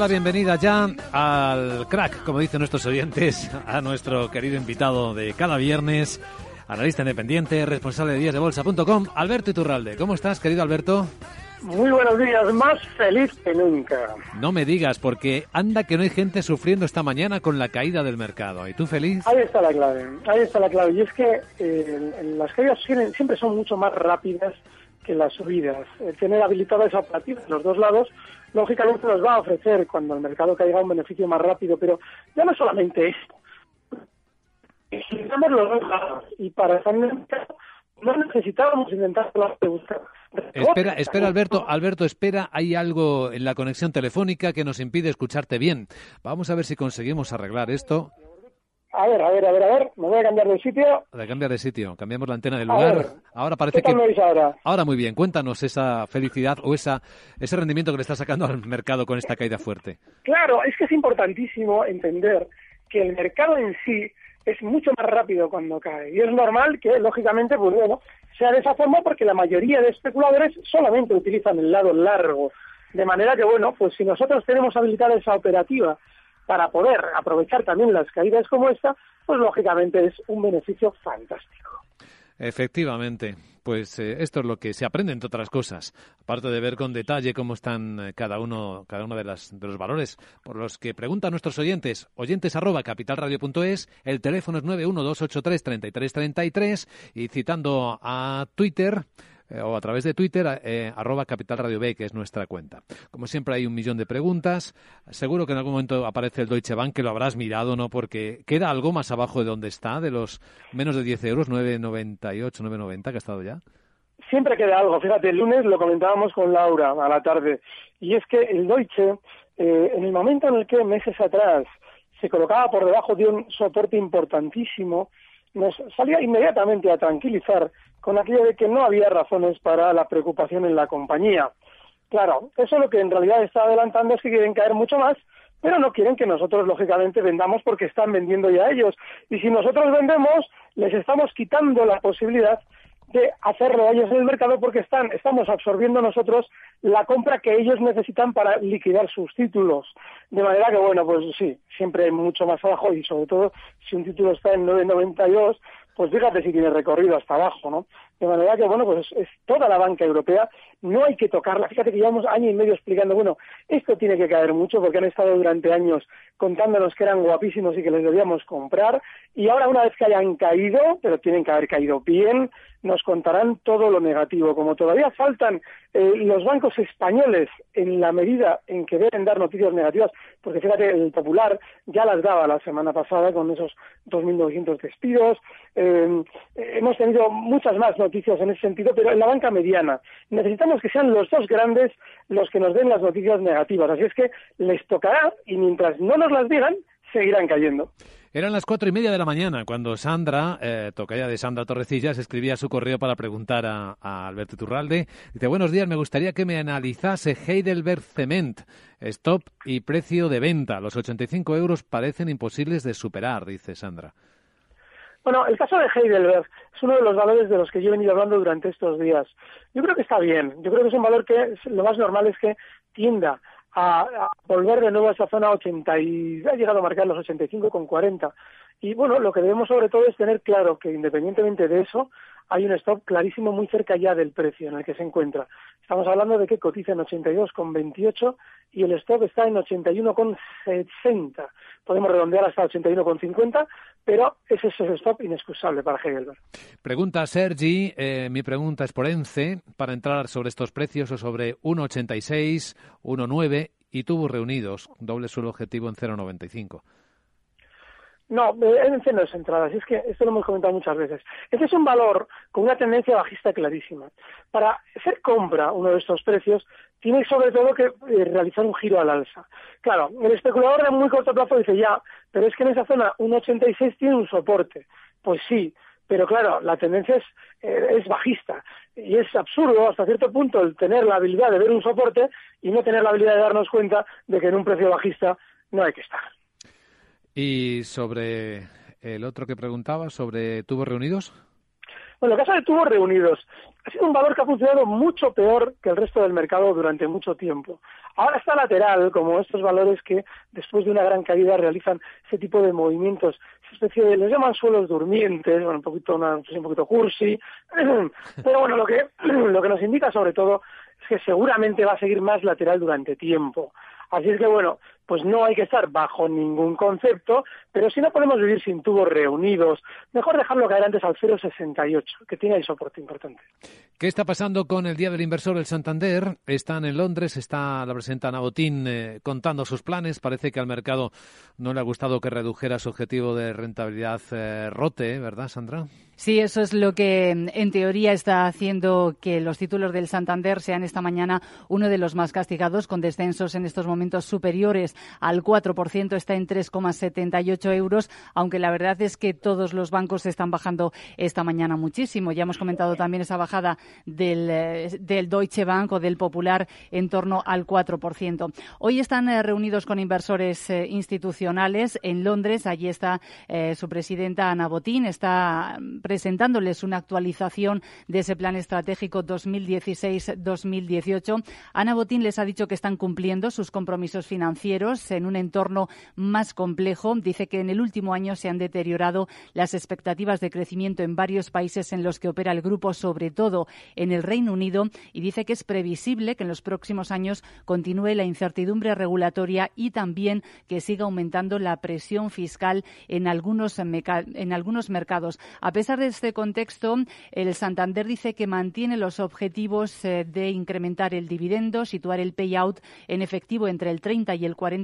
damos la bienvenida ya al crack, como dicen nuestros oyentes, a nuestro querido invitado de cada viernes, analista independiente, responsable de díasdebolsa.com, Alberto Iturralde. ¿Cómo estás, querido Alberto? Muy buenos días, más feliz que nunca. No me digas, porque anda que no hay gente sufriendo esta mañana con la caída del mercado. ¿Y tú feliz? Ahí está la clave, ahí está la clave. Y es que eh, las caídas siempre son mucho más rápidas que las subidas. El tener habilitada esa operativa en los dos lados lógicamente nos va a ofrecer cuando el mercado caiga un beneficio más rápido, pero ya no solamente esto. Necesitamos los dos y para estar en el mercado no necesitábamos intentar buscar. Espera, espera Alberto, Alberto, espera, hay algo en la conexión telefónica que nos impide escucharte bien. Vamos a ver si conseguimos arreglar esto. A ver, a ver, a ver, a ver, me voy a cambiar de sitio. De cambiar de sitio, cambiamos la antena del lugar. ahora parece que ahora? ahora muy bien. Cuéntanos esa felicidad o esa ese rendimiento que le está sacando al mercado con esta caída fuerte. Claro, es que es importantísimo entender que el mercado en sí es mucho más rápido cuando cae y es normal que lógicamente pues bueno, sea de esa forma porque la mayoría de especuladores solamente utilizan el lado largo. De manera que bueno, pues si nosotros tenemos habilitada esa operativa para poder aprovechar también las caídas como esta, pues lógicamente es un beneficio fantástico. Efectivamente, pues eh, esto es lo que se aprende entre otras cosas, aparte de ver con detalle cómo están eh, cada uno, cada uno de, las, de los valores por los que preguntan nuestros oyentes, oyentes arroba capitalradio.es, el teléfono es 912833333 y citando a Twitter, eh, o a través de Twitter, eh, arroba Capital B, que es nuestra cuenta. Como siempre hay un millón de preguntas. Seguro que en algún momento aparece el Deutsche Bank, que lo habrás mirado, ¿no? Porque queda algo más abajo de donde está, de los menos de 10 euros, 9,98, 9,90 que ha estado ya. Siempre queda algo. Fíjate, el lunes lo comentábamos con Laura a la tarde. Y es que el Deutsche, eh, en el momento en el que meses atrás se colocaba por debajo de un soporte importantísimo, nos salía inmediatamente a tranquilizar con aquello de que no había razones para la preocupación en la compañía. Claro, eso lo que en realidad está adelantando es que quieren caer mucho más, pero no quieren que nosotros, lógicamente, vendamos porque están vendiendo ya ellos. Y si nosotros vendemos, les estamos quitando la posibilidad de hacerlo ellos en el mercado porque están, estamos absorbiendo nosotros la compra que ellos necesitan para liquidar sus títulos. De manera que, bueno, pues sí, siempre hay mucho más abajo y sobre todo si un título está en 9,92, pues fíjate si tiene recorrido hasta abajo, ¿no? De manera que, bueno, pues es, toda la banca europea, no hay que tocarla. Fíjate que llevamos año y medio explicando, bueno, esto tiene que caer mucho porque han estado durante años contándonos que eran guapísimos y que les debíamos comprar. Y ahora, una vez que hayan caído, pero tienen que haber caído bien, nos contarán todo lo negativo. Como todavía faltan eh, los bancos españoles en la medida en que deben dar noticias negativas, porque fíjate, el Popular ya las daba la semana pasada con esos 2.900 despidos. Eh, hemos tenido muchas más noticias en ese sentido, pero en la banca mediana. Necesitamos que sean los dos grandes los que nos den las noticias negativas. Así es que les tocará y mientras no nos las digan, seguirán cayendo. Eran las cuatro y media de la mañana cuando Sandra, eh, tocaya de Sandra Torrecillas, escribía su correo para preguntar a, Alberto Turralde. Dice, buenos días, me gustaría que me analizase Heidelberg Cement, stop y precio de venta. Los 85 euros parecen imposibles de superar, dice Sandra. Bueno, el caso de Heidelberg es uno de los valores de los que yo he venido hablando durante estos días. Yo creo que está bien. Yo creo que es un valor que lo más normal es que tienda a, volver de nuevo a esa zona 80 y ha llegado a marcar los 85 con 40. Y bueno, lo que debemos sobre todo es tener claro que independientemente de eso, hay un stop clarísimo muy cerca ya del precio en el que se encuentra. Estamos hablando de que cotiza en 82,28 y el stop está en 81,60. Podemos redondear hasta 81,50, pero ese es el stop inexcusable para Heidelberg. Pregunta Sergi, eh, mi pregunta es por ENCE, para entrar sobre estos precios o sobre 1,86, 1,9 y tubos reunidos, doble suelo objetivo en 0,95. No, ENCE no es entrada, es que esto lo hemos comentado muchas veces. Este es un valor con una tendencia bajista clarísima. Para ser compra uno de estos precios, tiene sobre todo que eh, realizar un giro al alza. Claro, el especulador de muy corto plazo dice ya, pero es que en esa zona 1,86 tiene un soporte. Pues sí, pero claro, la tendencia es, eh, es bajista y es absurdo hasta cierto punto el tener la habilidad de ver un soporte y no tener la habilidad de darnos cuenta de que en un precio bajista no hay que estar. Y sobre el otro que preguntaba, sobre tubos reunidos. Bueno, el caso de tubos reunidos ha sido un valor que ha funcionado mucho peor que el resto del mercado durante mucho tiempo. Ahora está lateral, como estos valores que después de una gran caída realizan ese tipo de movimientos, esa especie de, les llaman suelos durmientes, bueno, un poquito, una, un poquito cursi, pero bueno, lo que, lo que nos indica sobre todo es que seguramente va a seguir más lateral durante tiempo. Así es que bueno, pues no hay que estar bajo ningún concepto, pero si no podemos vivir sin tubos reunidos, mejor dejarlo caer antes al 0,68, que tiene ahí soporte importante. ¿Qué está pasando con el Día del Inversor el Santander? Están en Londres, está la presidenta Ana Botín eh, contando sus planes. Parece que al mercado no le ha gustado que redujera su objetivo de rentabilidad eh, rote, ¿verdad, Sandra? Sí, eso es lo que en teoría está haciendo que los títulos del Santander sean esta mañana uno de los más castigados, con descensos en estos momentos superiores al 4%, está en 3,78 euros, aunque la verdad es que todos los bancos están bajando esta mañana muchísimo. Ya hemos comentado también esa bajada del, eh, Deutsche Bank o del Popular en torno al 4%. Hoy están eh, reunidos con inversores eh, institucionales en Londres. Allí está su presidenta Ana Botín. Está presentándoles una actualización de ese plan estratégico 2016-2018. Ana Botín les ha dicho que están cumpliendo sus compromisos financieros en un entorno más complejo. Dice que en el último año se han deteriorado las expectativas de crecimiento en varios países en los que opera el grupo, sobre todo en el Reino Unido, y dice que es previsible que en los próximos años continúe la incertidumbre regulatoria y también que siga aumentando la presión fiscal en algunos, en algunos mercados. A pesar de este contexto, el Santander dice que mantiene los objetivos eh, de incrementar el dividendo, situar el payout en efectivo entre el 30 y el 40%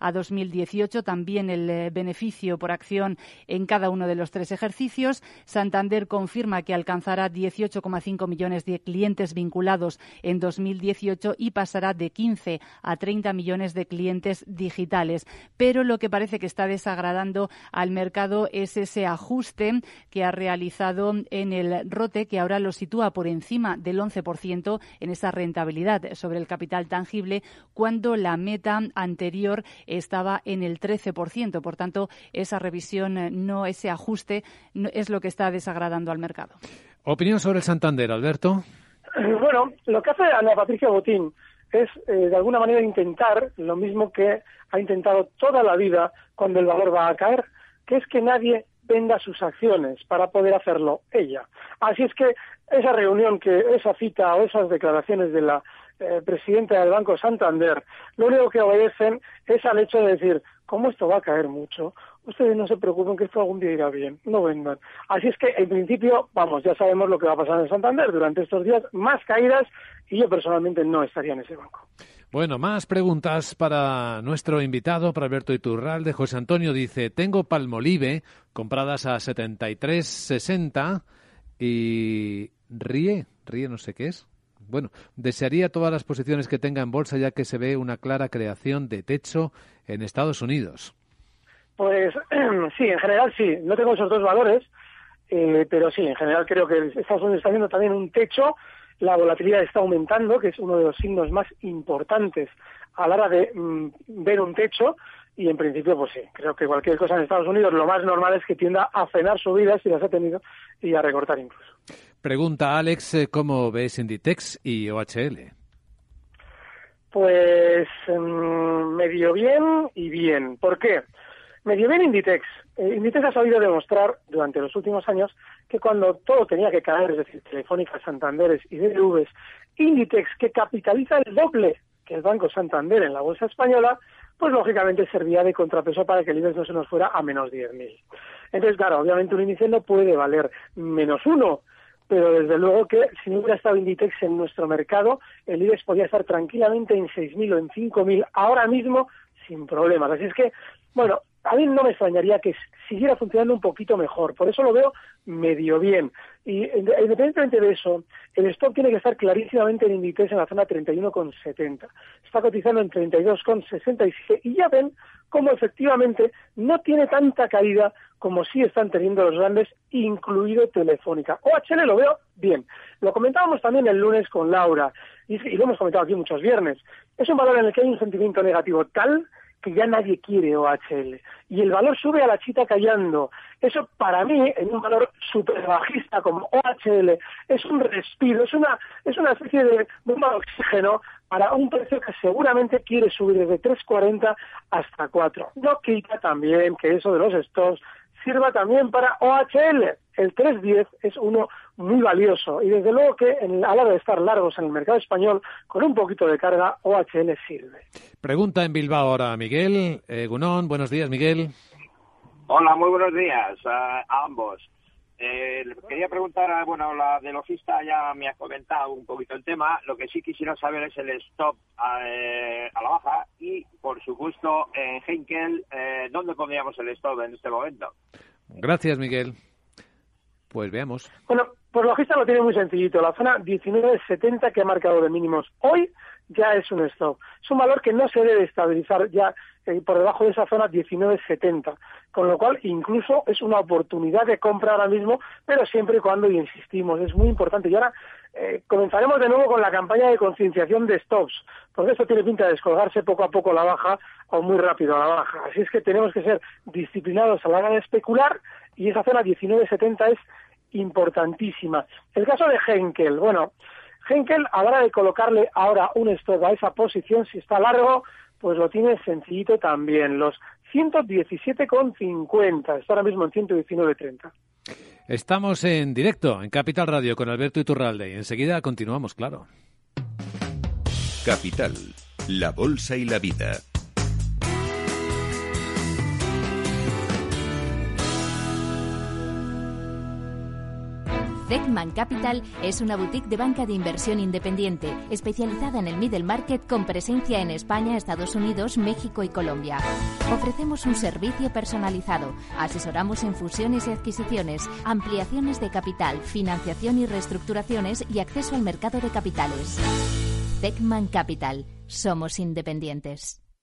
a 2018, también el eh, beneficio por acción en cada uno de los tres ejercicios. Santander confirma que alcanzará 18,5 millones de clientes vinculados en 2018 y pasará de 15 a 30 millones de clientes digitales. Pero lo que parece que está desagradando al mercado es ese ajuste que ha realizado en el ROTE, que ahora lo sitúa por encima del 11% en esa rentabilidad sobre el capital tangible, cuando la meta anterior estaba en el 13%. Por tanto, esa revisión, eh, no ese ajuste, es lo que está desagradando al mercado. Opinión sobre el Santander, Alberto. Bueno, lo que hace Ana Patricia Botín es, eh, de alguna manera, intentar lo mismo que ha intentado toda la vida cuando el valor va a caer, que es que nadie venda sus acciones para poder hacerlo ella. Así es que esa reunión, que esa cita o esas declaraciones de la eh, presidenta del Banco Santander, lo único que obedecen es al hecho de decir, como esto va a caer mucho, ustedes no se preocupen que esto algún día irá bien, no vendan. Así es que, en principio, vamos, ya sabemos lo que va a pasar en Santander durante estos días, más caídas, y yo personalmente no estaría en ese banco. Bueno, más preguntas para nuestro invitado, para Alberto Iturralde. José Antonio dice, tengo Palmolive compradas a 73.60 y ríe, ríe no sé qué es. Bueno, desearía todas las posiciones que tenga en bolsa ya que se ve una clara creación de techo en Estados Unidos. Pues sí, en general sí. No tengo esos dos valores, eh, pero sí, en general creo que Estados Unidos está viendo también un techo la volatilidad está aumentando, que es uno de los signos más importantes a la hora de mm, ver un techo, y en principio, pues sí, creo que cualquier cosa en Estados Unidos lo más normal es que tienda a frenar subidas si las ha tenido y a recortar incluso. Pregunta Alex, eh, ¿cómo ves Inditex y OHL? Pues mm, medio bien y bien. ¿Por qué? Medio bien Inditex. Eh, Inditex ha sabido demostrar durante los últimos años que cuando todo tenía que caer, es decir, Telefónica, Santanderes y DVs, Inditex, que capitaliza el doble que el Banco Santander en la bolsa española, pues lógicamente servía de contrapeso para que el IBEX no se nos fuera a menos 10.000. Entonces, claro, obviamente un índice no puede valer menos uno, pero desde luego que si no hubiera estado Inditex en nuestro mercado, el IBEX podría estar tranquilamente en 6.000 o en 5.000 ahora mismo sin problemas. Así es que, bueno, a mí no me extrañaría que siguiera funcionando un poquito mejor. Por eso lo veo medio bien. Y independientemente de eso, el stock tiene que estar clarísimamente en Inditex en la zona 31,70. Está cotizando en 32,67 y ya ven cómo efectivamente no tiene tanta caída como sí están teniendo los grandes, incluido Telefónica. OHL lo veo bien. Lo comentábamos también el lunes con Laura y lo hemos comentado aquí muchos viernes. Es un valor en el que hay un sentimiento negativo tal que ya nadie quiere OHL. Y el valor sube a la chita callando. Eso para mí, en un valor super bajista como OHL, es un respiro, es una, es una especie de bomba de oxígeno para un precio que seguramente quiere subir desde 3.40 hasta 4. No quita también que eso de los stocks sirva también para OHL. El 310 es uno muy valioso y desde luego que en, a la hora de estar largos en el mercado español, con un poquito de carga, OHL sirve. Pregunta en Bilbao ahora Miguel. Eh, Gunón, buenos días Miguel. Hola, muy buenos días a, ambos. Eh, quería preguntar, bueno, la de logista ya me ha comentado un poquito el tema. Lo que sí quisiera saber es el stop eh, a, la baja y, por supuesto, en Henkel, eh, ¿dónde pondríamos el stop en este momento? Gracias, Miguel. Pues veamos. Bueno, pues logista lo tiene muy sencillito. La zona 19.70 que ha marcado de mínimos hoy ya es un stop. Es un valor que no se debe estabilizar ya eh, por debajo de esa zona 19.70, con lo cual incluso es una oportunidad de compra ahora mismo, pero siempre y cuando, y insistimos, es muy importante. Y ahora eh, comenzaremos de nuevo con la campaña de concienciación de stops, porque esto tiene pinta de descolgarse poco a poco la baja o muy rápido la baja. Así es que tenemos que ser disciplinados a la hora de especular y esa zona 19.70 es importantísima. El caso de Henkel, bueno, Henkel habrá de colocarle ahora un stop a esa posición si está largo, pues lo tiene sencillito también, los 117,50, está ahora mismo en 119,30. Estamos en directo en Capital Radio con Alberto Iturralde y enseguida continuamos, claro. Capital, la bolsa y la vida. Beckman Capital es una boutique de banca de inversión independiente, especializada en el middle market con presencia en España, Estados Unidos, México y Colombia. Ofrecemos un servicio personalizado, asesoramos en fusiones y adquisiciones, ampliaciones de capital, financiación y reestructuraciones y acceso al mercado de capitales. Beckman Capital. Somos independientes.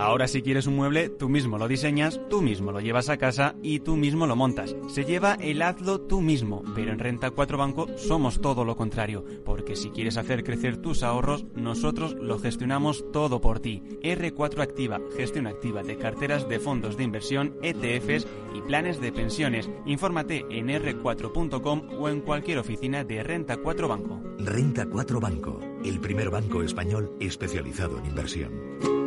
Ahora si quieres un mueble, tú mismo lo diseñas, tú mismo lo llevas a casa y tú mismo lo montas. Se lleva el hazlo tú mismo, pero en Renta 4 Banco somos todo lo contrario, porque si quieres hacer crecer tus ahorros, nosotros lo gestionamos todo por ti. R4 Activa, gestión activa de carteras de fondos de inversión, ETFs y planes de pensiones. Infórmate en r4.com o en cualquier oficina de Renta 4 Banco. Renta 4 Banco, el primer banco español especializado en inversión.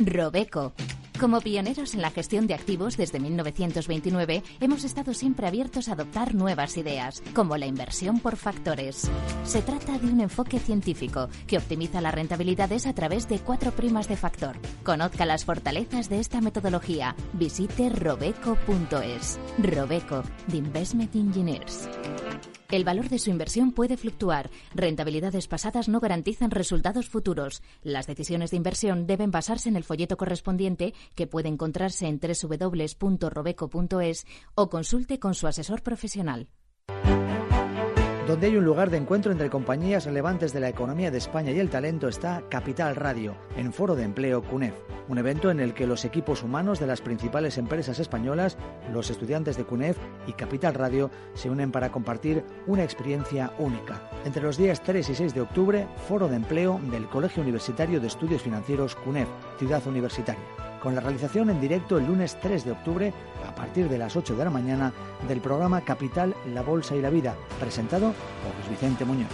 Robeco. Como pioneros en la gestión de activos desde 1929, hemos estado siempre abiertos a adoptar nuevas ideas, como la inversión por factores. Se trata de un enfoque científico que optimiza las rentabilidades a través de cuatro primas de factor. Conozca las fortalezas de esta metodología. Visite robeco.es. Robeco, de Investment Engineers. El valor de su inversión puede fluctuar. Rentabilidades pasadas no garantizan resultados futuros. Las decisiones de inversión deben basarse en el folleto correspondiente que puede encontrarse en www.robeco.es o consulte con su asesor profesional donde hay un lugar de encuentro entre compañías relevantes de la economía de España y el talento está Capital Radio, en Foro de Empleo CUNEF, un evento en el que los equipos humanos de las principales empresas españolas, los estudiantes de CUNEF y Capital Radio se unen para compartir una experiencia única. Entre los días 3 y 6 de octubre, Foro de Empleo del Colegio Universitario de Estudios Financieros CUNEF, Ciudad Universitaria con la realización en directo el lunes 3 de octubre a partir de las 8 de la mañana del programa Capital, la Bolsa y la Vida, presentado por Luis Vicente Muñoz.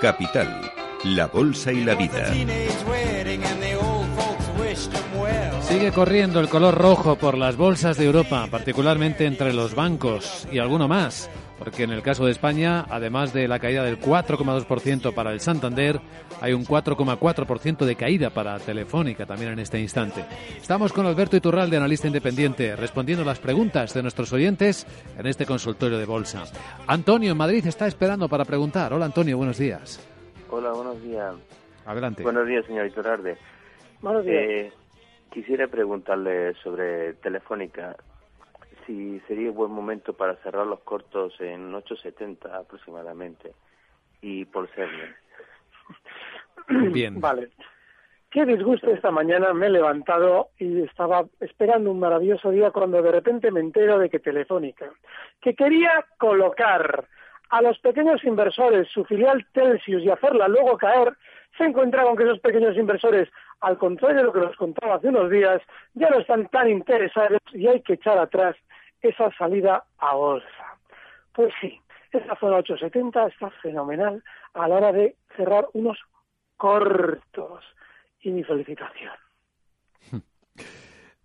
Capital, la Bolsa y la Vida. Sigue corriendo el color rojo por las bolsas de Europa, particularmente entre los bancos y alguno más porque en el caso de España, además de la caída del 4,2% para el Santander, hay un 4,4% de caída para Telefónica también en este instante. Estamos con Alberto Iturralde, analista independiente, respondiendo las preguntas de nuestros oyentes en este consultorio de bolsa. Antonio en Madrid está esperando para preguntar. Hola Antonio, buenos días. Hola, buenos días. Adelante. Buenos días, señor Iturralde. Buenos días. Eh, quisiera preguntarle sobre Telefónica si sería buen momento para cerrar los cortos en 8.70 aproximadamente y por ser bien. Vale. Qué disgusto esta mañana me he levantado y estaba esperando un maravilloso día cuando de repente me entero de que Telefónica, que quería colocar a los pequeños inversores su filial Telsius y hacerla luego caer, se encuentra con que esos pequeños inversores, al contrario de lo que nos contaba hace unos días, ya no están tan interesados y hay que echar atrás esa salida a bolsa. Pues sí, esa zona 870 está fenomenal a la hora de cerrar unos cortos. Y mi felicitación.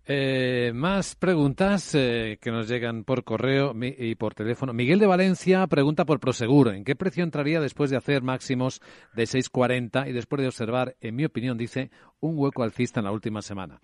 Eh, más preguntas eh, que nos llegan por correo y por teléfono. Miguel de Valencia pregunta por Proseguro. ¿En qué precio entraría después de hacer máximos de 6,40 y después de observar, en mi opinión, dice, un hueco alcista en la última semana?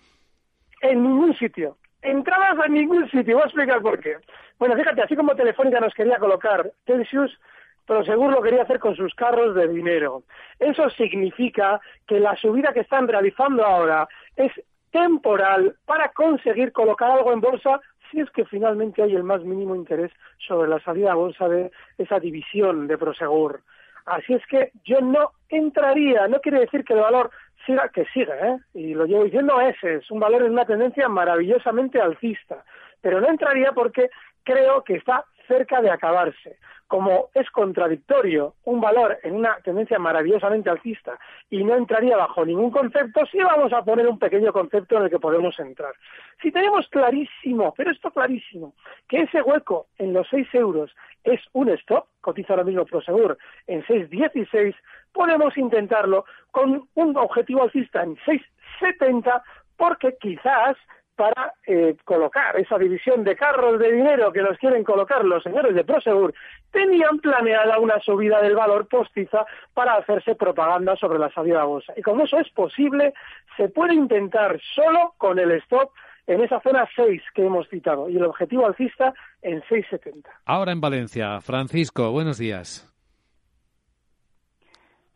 En ningún sitio entradas a ningún sitio. Voy a explicar por qué. Bueno, fíjate, así como Telefónica nos quería colocar Celsius, pero seguro lo quería hacer con sus carros de dinero. Eso significa que la subida que están realizando ahora es temporal para conseguir colocar algo en bolsa si es que finalmente hay el más mínimo interés sobre la salida a bolsa de esa división de Prosegur. Así es que yo no entraría, no quiere decir que el valor siga, que siga, ¿eh? y lo llevo diciendo, ese es un valor en una tendencia maravillosamente alcista, pero no entraría porque creo que está cerca de acabarse. Como es contradictorio un valor en una tendencia maravillosamente alcista y no entraría bajo ningún concepto, sí vamos a poner un pequeño concepto en el que podemos entrar. Si tenemos clarísimo, pero esto clarísimo, que ese hueco en los 6 euros es un stop, cotiza ahora mismo Prosegur en 6.16, podemos intentarlo con un objetivo alcista en 6.70 porque quizás para eh, colocar esa división de carros de dinero que nos quieren colocar los señores de Prosegur, tenían planeada una subida del valor postiza para hacerse propaganda sobre la salida a bolsa. Y como eso es posible, se puede intentar solo con el stop en esa zona 6 que hemos citado y el objetivo alcista en 6,70. Ahora en Valencia, Francisco, buenos días.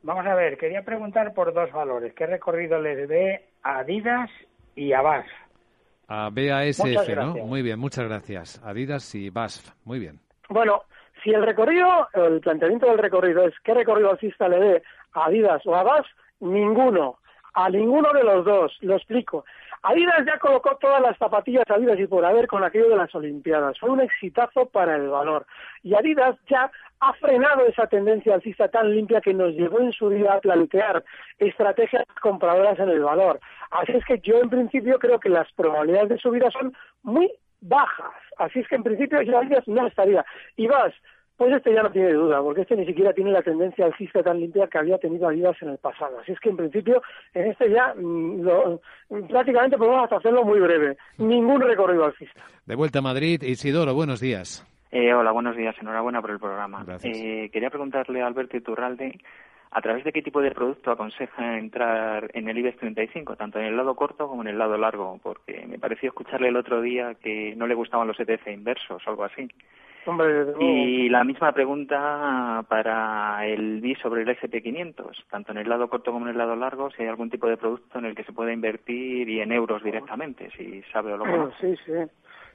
Vamos a ver, quería preguntar por dos valores. ¿Qué recorrido le dé a Adidas y a? A BASF, ¿no? Muy bien, muchas gracias. Adidas y BASF, muy bien. Bueno, si el recorrido, el planteamiento del recorrido es qué recorrido alcista le dé a Adidas o a BASF, ninguno. A ninguno de los dos, lo explico. Adidas ya colocó todas las zapatillas Adidas y por haber con aquello de las Olimpiadas. Fue un exitazo para el valor. Y Adidas ya ha frenado esa tendencia alcista tan limpia que nos llevó en su día a plantear estrategias compradoras en el valor. Así es que yo en principio creo que las probabilidades de subida son muy bajas. Así es que en principio yo Adidas no estaría. Y vas, pues este ya no tiene duda, porque este ni siquiera tiene la tendencia alcista tan limpia que había tenido Adidas en el pasado. Así es que en principio en este ya mm, prácticamente podemos hacerlo muy breve. Ningún recorrido alcista. De vuelta a Madrid, Isidoro, buenos días. Eh, hola, buenos días. Enhorabuena por el programa. Eh, quería preguntarle a Alberto Iturralde ¿A través de qué tipo de producto aconseja entrar en el IBEX 35, tanto en el lado corto como en el lado largo? Porque me pareció escucharle el otro día que no le gustaban los ETF inversos o algo así. Y la misma pregunta para el BI sobre el SP500, tanto en el lado corto como en el lado largo, si hay algún tipo de producto en el que se pueda invertir y en euros directamente, si sabe o lo conoce. Sí, sí.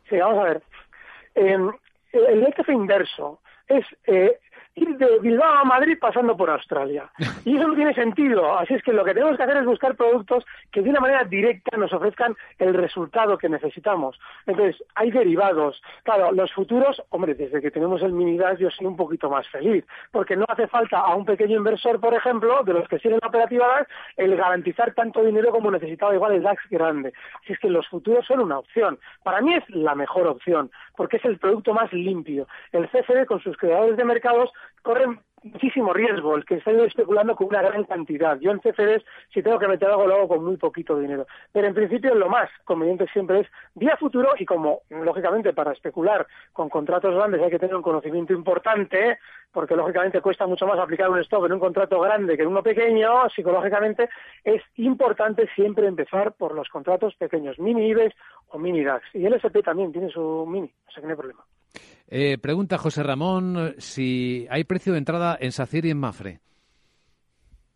Sí, vamos a ver. Eh, el ETF inverso es eh, ir de Bilbao a Madrid pasando por Australia. Y eso no tiene sentido. Así es que lo que tenemos que hacer es buscar productos que de una manera directa nos ofrezcan el resultado que necesitamos. Entonces, hay derivados. Claro, los futuros, hombre, desde que tenemos el mini DAX yo soy un poquito más feliz, porque no hace falta a un pequeño inversor, por ejemplo, de los que siguen la operativa DAX, el garantizar tanto dinero como necesitaba igual el DAX grande. Así es que los futuros son una opción. Para mí es la mejor opción, porque es el producto más limpio. El CFD con sus creadores de mercados corren muchísimo riesgo el que estén especulando con una gran cantidad. Yo en CFDs, si tengo que meter algo, lo hago con muy poquito dinero. Pero en principio lo más conveniente siempre es día futuro y como, lógicamente, para especular con contratos grandes hay que tener un conocimiento importante, porque lógicamente cuesta mucho más aplicar un stop en un contrato grande que en uno pequeño, psicológicamente es importante siempre empezar por los contratos pequeños, mini IBEX o mini DAX. Y el SP también tiene su mini, o sea que no hay problema. Eh, pregunta José Ramón si hay precio de entrada en SACIR y en Mafre.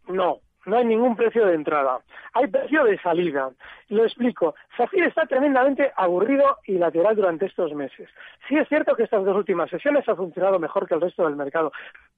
No, no hay ningún precio de entrada. Hay precio de salida. Lo explico. SACIR está tremendamente aburrido y lateral durante estos meses. Sí es cierto que estas dos últimas sesiones ha funcionado mejor que el resto del mercado.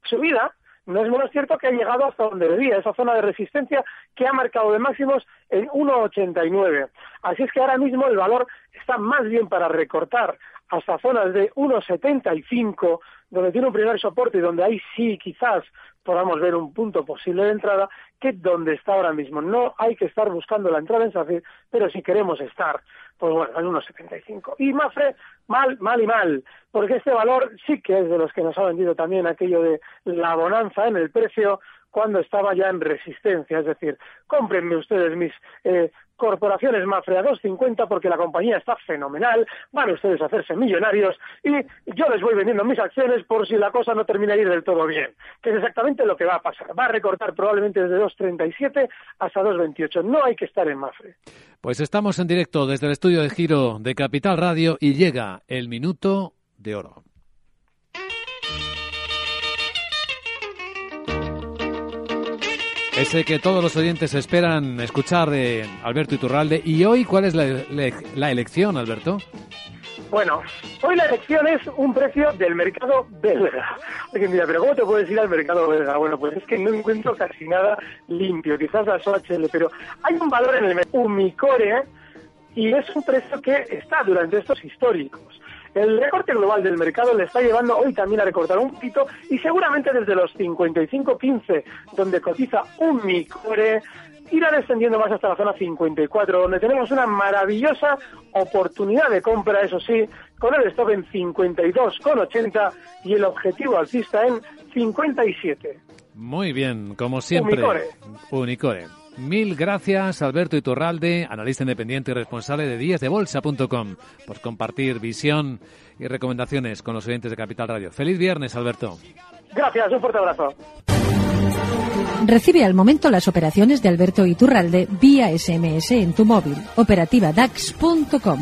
Subida no es menos cierto que ha llegado hasta donde debía, esa zona de resistencia que ha marcado de máximos en 1,89. Así es que ahora mismo el valor está más bien para recortar hasta zonas de 1,75, donde tiene un primer soporte y donde ahí sí quizás podamos ver un punto posible de entrada, que donde está ahora mismo. No hay que estar buscando la entrada en SACIR, pero si queremos estar, pues bueno, en 1,75. Y Mafre, mal, mal y mal, porque este valor sí que es de los que nos ha vendido también aquello de la bonanza en el precio cuando estaba ya en resistencia. Es decir, cómprenme ustedes mis eh, corporaciones Mafre a 2.50 porque la compañía está fenomenal, van ustedes a hacerse millonarios y yo les voy vendiendo mis acciones por si la cosa no termina de ir del todo bien, que es exactamente lo que va a pasar. Va a recortar probablemente desde 2.37 hasta 2.28. No hay que estar en Mafre. Pues estamos en directo desde el estudio de giro de Capital Radio y llega el minuto de oro. Ese que todos los oyentes esperan escuchar de Alberto Iturralde. ¿Y hoy cuál es la, elección, Alberto? Bueno, hoy la elección es un precio del mercado belga. Mira, pero ¿cómo te puedes ir al mercado belga? Bueno, pues es que no encuentro casi nada limpio, quizás la OHL, pero hay un valor en el mercado, un Micore, y es un precio que está durante estos históricos. El recorte global del mercado le está llevando hoy también a recortar un poquito y seguramente desde los 55.15, donde cotiza un Micore, irá descendiendo más hasta la zona 54, donde tenemos una maravillosa oportunidad de compra, eso sí, con el stop en 52,80 y el objetivo alcista en 57. Muy bien, como siempre. Unicore. Unicore. Mil gracias, Alberto Iturralde, analista independiente y responsable de díasdebolsa.com, por compartir visión y recomendaciones con los oyentes de Capital Radio. Feliz viernes, Alberto. Gracias, un fuerte abrazo. Recibe al momento las operaciones de Alberto Iturralde vía SMS en tu móvil. Operativa DAX.com.